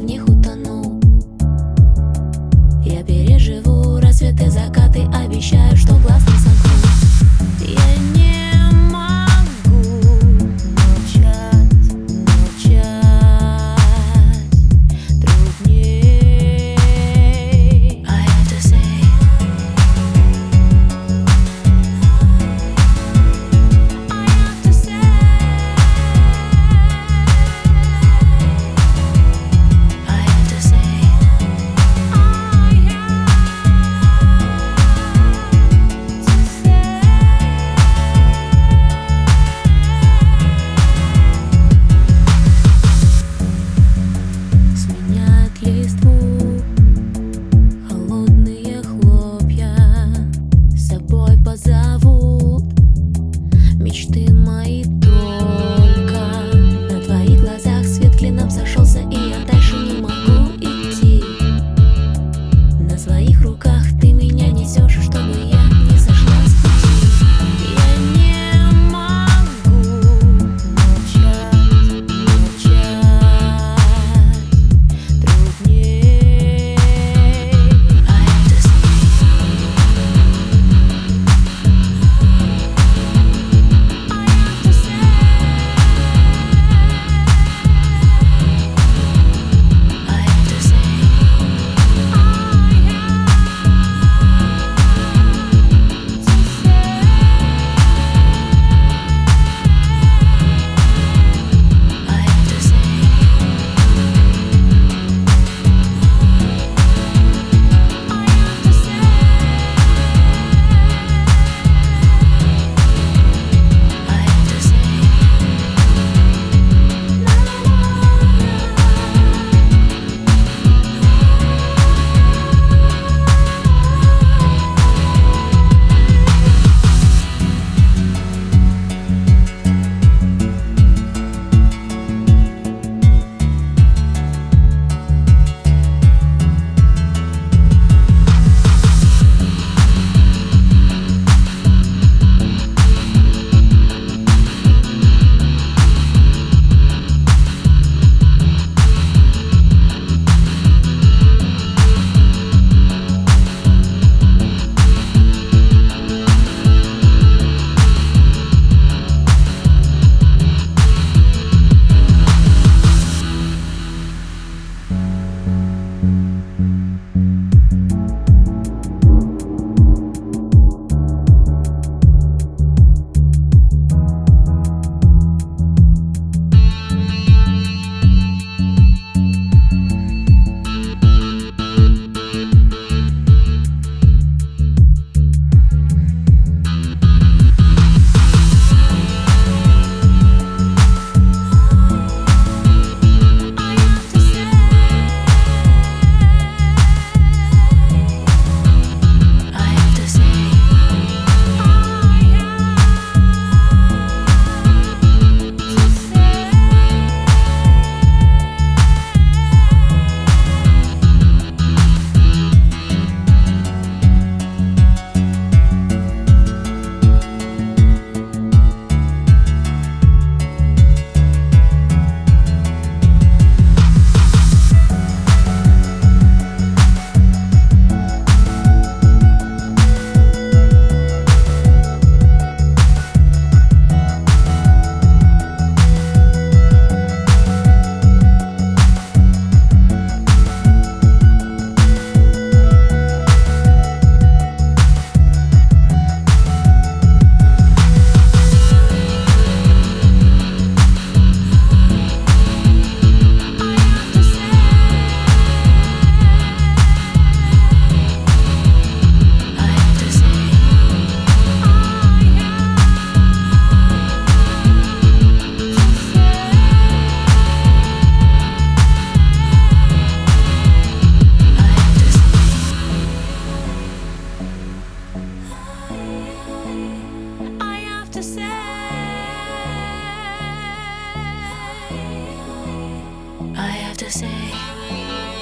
в них утонуть say.